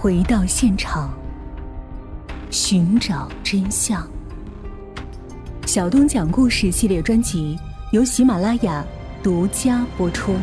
回到现场，寻找真相。小东讲故事系列专辑由喜马拉雅独家播出。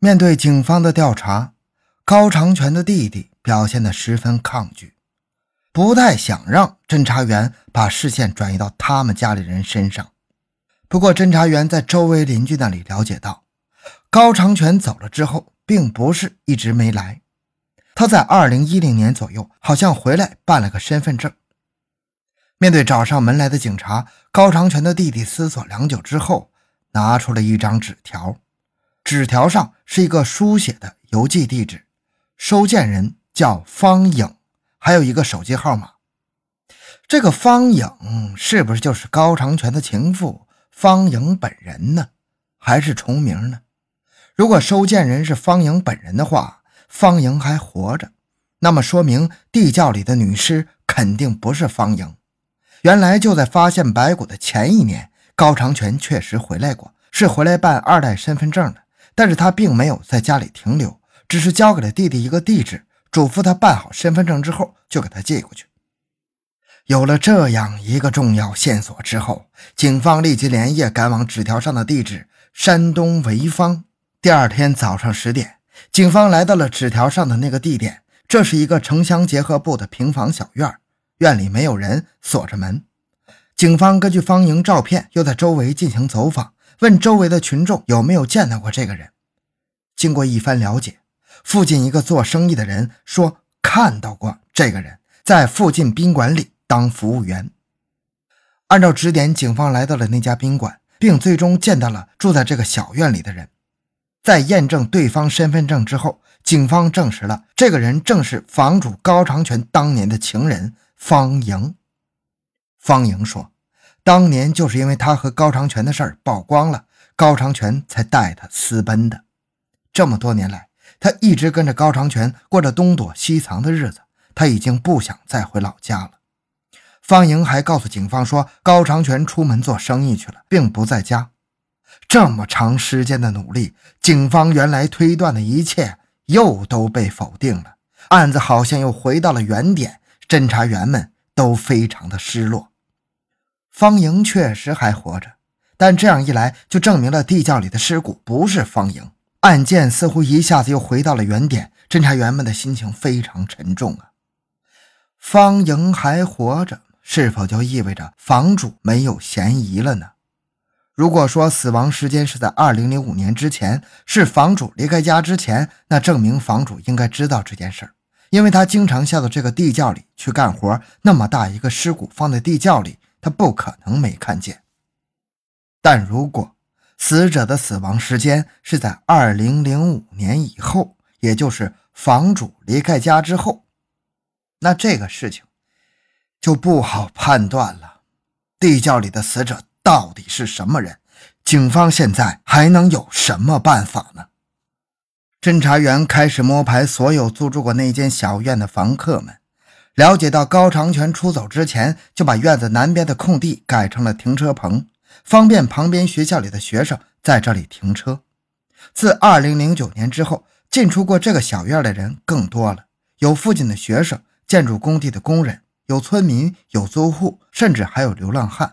面对警方的调查，高长全的弟弟表现得十分抗拒，不太想让侦查员把视线转移到他们家里人身上。不过，侦查员在周围邻居那里了解到，高长全走了之后。并不是一直没来，他在二零一零年左右好像回来办了个身份证。面对找上门来的警察，高长全的弟弟思索良久之后，拿出了一张纸条。纸条上是一个书写的邮寄地址，收件人叫方颖，还有一个手机号码。这个方颖是不是就是高长全的情妇方颖本人呢？还是重名呢？如果收件人是方莹本人的话，方莹还活着，那么说明地窖里的女尸肯定不是方莹。原来就在发现白骨的前一年，高长全确实回来过，是回来办二代身份证的。但是他并没有在家里停留，只是交给了弟弟一个地址，嘱咐他办好身份证之后就给他寄过去。有了这样一个重要线索之后，警方立即连夜赶往纸条上的地址——山东潍坊。第二天早上十点，警方来到了纸条上的那个地点。这是一个城乡结合部的平房小院，院里没有人，锁着门。警方根据方莹照片，又在周围进行走访，问周围的群众有没有见到过这个人。经过一番了解，附近一个做生意的人说看到过这个人，在附近宾馆里当服务员。按照指点，警方来到了那家宾馆，并最终见到了住在这个小院里的人。在验证对方身份证之后，警方证实了这个人正是房主高长全当年的情人方莹。方莹说，当年就是因为他和高长全的事儿曝光了，高长全才带他私奔的。这么多年来，他一直跟着高长全过着东躲西藏的日子，他已经不想再回老家了。方莹还告诉警方说，高长全出门做生意去了，并不在家。这么长时间的努力，警方原来推断的一切又都被否定了，案子好像又回到了原点。侦查员们都非常的失落。方莹确实还活着，但这样一来就证明了地窖里的尸骨不是方莹，案件似乎一下子又回到了原点。侦查员们的心情非常沉重啊！方莹还活着，是否就意味着房主没有嫌疑了呢？如果说死亡时间是在二零零五年之前，是房主离开家之前，那证明房主应该知道这件事儿，因为他经常下到这个地窖里去干活。那么大一个尸骨放在地窖里，他不可能没看见。但如果死者的死亡时间是在二零零五年以后，也就是房主离开家之后，那这个事情就不好判断了。地窖里的死者。到底是什么人？警方现在还能有什么办法呢？侦查员开始摸排所有租住过那间小院的房客们，了解到高长全出走之前就把院子南边的空地改成了停车棚，方便旁边学校里的学生在这里停车。自2009年之后，进出过这个小院的人更多了，有附近的学生、建筑工地的工人，有村民，有租户，甚至还有流浪汉。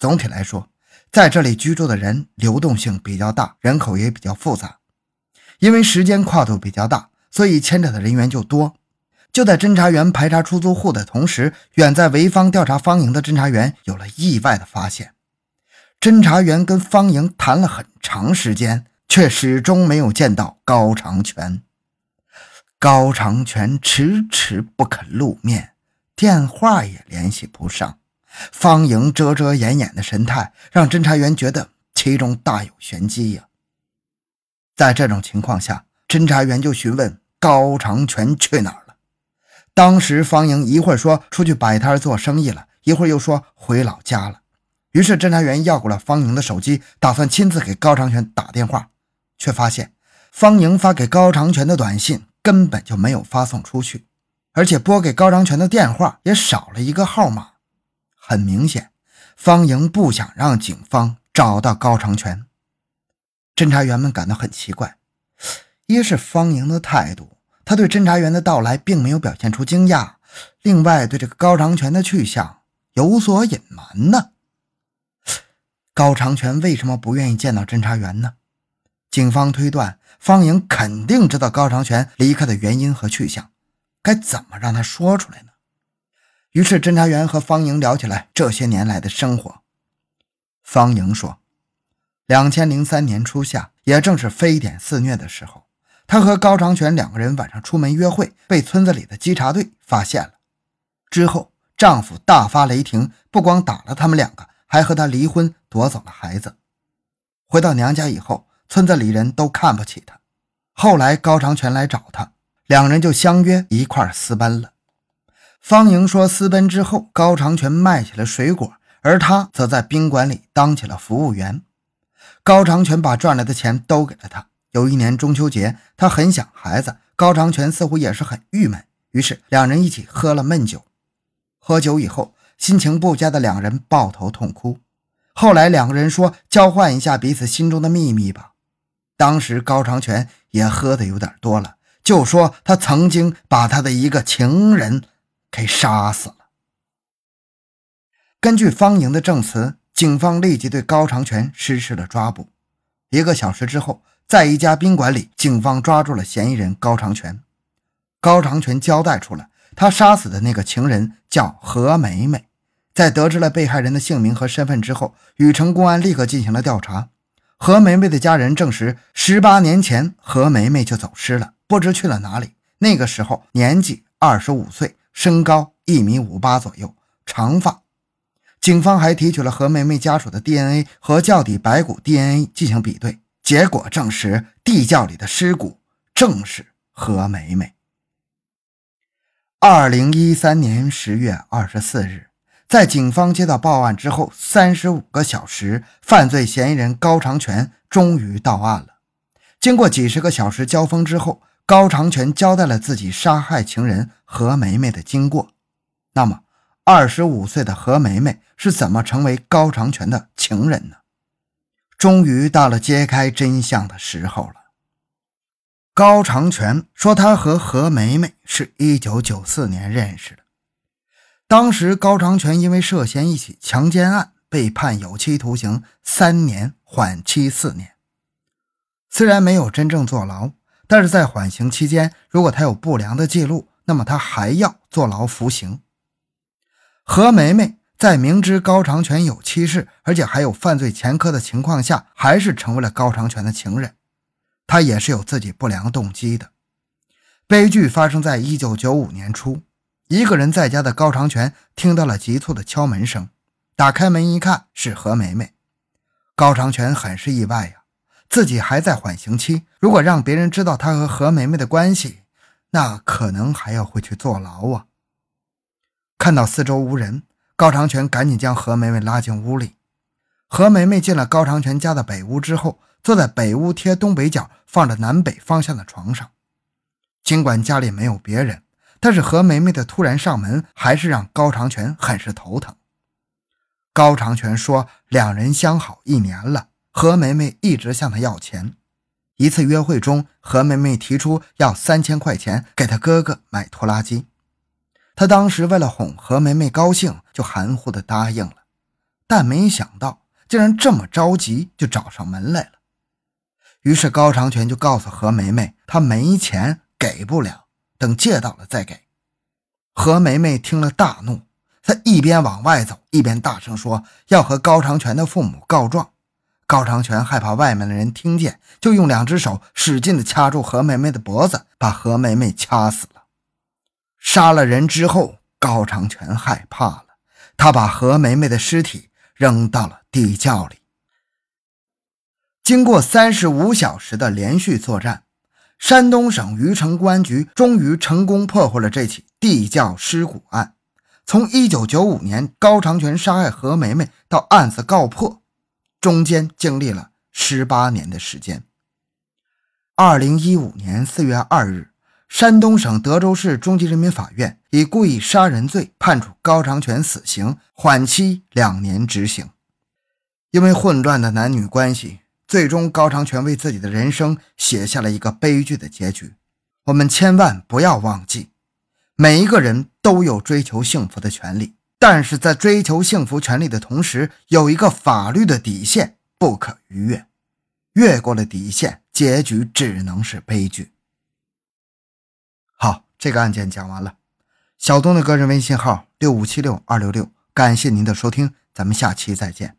总体来说，在这里居住的人流动性比较大，人口也比较复杂。因为时间跨度比较大，所以牵扯的人员就多。就在侦查员排查出租户的同时，远在潍坊调查方莹的侦查员有了意外的发现。侦查员跟方莹谈了很长时间，却始终没有见到高长全。高长全迟迟不肯露面，电话也联系不上。方莹遮遮掩掩的神态，让侦查员觉得其中大有玄机呀。在这种情况下，侦查员就询问高长全去哪儿了。当时方莹一会儿说出去摆摊做生意了，一会儿又说回老家了。于是侦查员要过了方莹的手机，打算亲自给高长全打电话，却发现方莹发给高长全的短信根本就没有发送出去，而且拨给高长全的电话也少了一个号码。很明显，方莹不想让警方找到高长全。侦查员们感到很奇怪，一是方莹的态度，他对侦查员的到来并没有表现出惊讶；另外，对这个高长全的去向有所隐瞒呢。高长全为什么不愿意见到侦查员呢？警方推断，方莹肯定知道高长全离开的原因和去向，该怎么让他说出来呢？于是，侦查员和方莹聊起来这些年来的生活。方莹说：“两千零三年初夏，也正是非典肆虐的时候。”她和高长全两个人晚上出门约会，被村子里的稽查队发现了。之后，丈夫大发雷霆，不光打了他们两个，还和她离婚，夺走了孩子。回到娘家以后，村子里人都看不起她。后来，高长全来找她，两人就相约一块私奔了。方莹说，私奔之后，高长全卖起了水果，而他则在宾馆里当起了服务员。高长全把赚来的钱都给了他。有一年中秋节，他很想孩子，高长全似乎也是很郁闷，于是两人一起喝了闷酒。喝酒以后，心情不佳的两人抱头痛哭。后来两个人说交换一下彼此心中的秘密吧。当时高长全也喝的有点多了，就说他曾经把他的一个情人给杀死了。根据方莹的证词，警方立即对高长全实施了抓捕。一个小时之后。在一家宾馆里，警方抓住了嫌疑人高长全。高长全交代出了他杀死的那个情人叫何梅梅。在得知了被害人的姓名和身份之后，禹城公安立刻进行了调查。何梅梅的家人证实，十八年前何梅梅就走失了，不知去了哪里。那个时候年纪二十五岁，身高一米五八左右，长发。警方还提取了何梅梅家属的 DNA 和窖底白骨 DNA 进行比对。结果证实，地窖里的尸骨正是何梅梅。二零一三年十月二十四日，在警方接到报案之后三十五个小时，犯罪嫌疑人高长全终于到案了。经过几十个小时交锋之后，高长全交代了自己杀害情人何梅梅的经过。那么，二十五岁的何梅梅是怎么成为高长全的情人呢？终于到了揭开真相的时候了。高长全说，他和何梅梅是一九九四年认识的。当时，高长全因为涉嫌一起强奸案被判有期徒刑三年，缓期四年。虽然没有真正坐牢，但是在缓刑期间，如果他有不良的记录，那么他还要坐牢服刑。何梅梅。在明知高长全有妻室，而且还有犯罪前科的情况下，还是成为了高长全的情人，他也是有自己不良动机的。悲剧发生在一九九五年初，一个人在家的高长全听到了急促的敲门声，打开门一看是何梅梅，高长全很是意外呀，自己还在缓刑期，如果让别人知道他和何梅梅的关系，那可能还要回去坐牢啊。看到四周无人。高长全赶紧将何梅梅拉进屋里。何梅梅进了高长全家的北屋之后，坐在北屋贴东北角、放着南北方向的床上。尽管家里没有别人，但是何梅梅的突然上门，还是让高长全很是头疼。高长全说，两人相好一年了，何梅梅一直向他要钱。一次约会中，何梅梅提出要三千块钱给她哥哥买拖拉机。他当时为了哄何梅梅高兴，就含糊的答应了，但没想到竟然这么着急就找上门来了。于是高长全就告诉何梅梅，他没钱给不了，等借到了再给。何梅梅听了大怒，她一边往外走，一边大声说要和高长全的父母告状。高长全害怕外面的人听见，就用两只手使劲的掐住何梅梅的脖子，把何梅梅掐死了。杀了人之后，高长全害怕了，他把何梅梅的尸体扔到了地窖里。经过三十五小时的连续作战，山东省禹城公安局终于成功破获了这起地窖尸骨案。从一九九五年高长全杀害何梅梅到案子告破，中间经历了十八年的时间。二零一五年四月二日。山东省德州市中级人民法院以故意杀人罪判处高长全死刑，缓期两年执行。因为混乱的男女关系，最终高长全为自己的人生写下了一个悲剧的结局。我们千万不要忘记，每一个人都有追求幸福的权利，但是在追求幸福权利的同时，有一个法律的底线不可逾越，越过了底线，结局只能是悲剧。好，这个案件讲完了。小东的个人微信号六五七六二六六，感谢您的收听，咱们下期再见。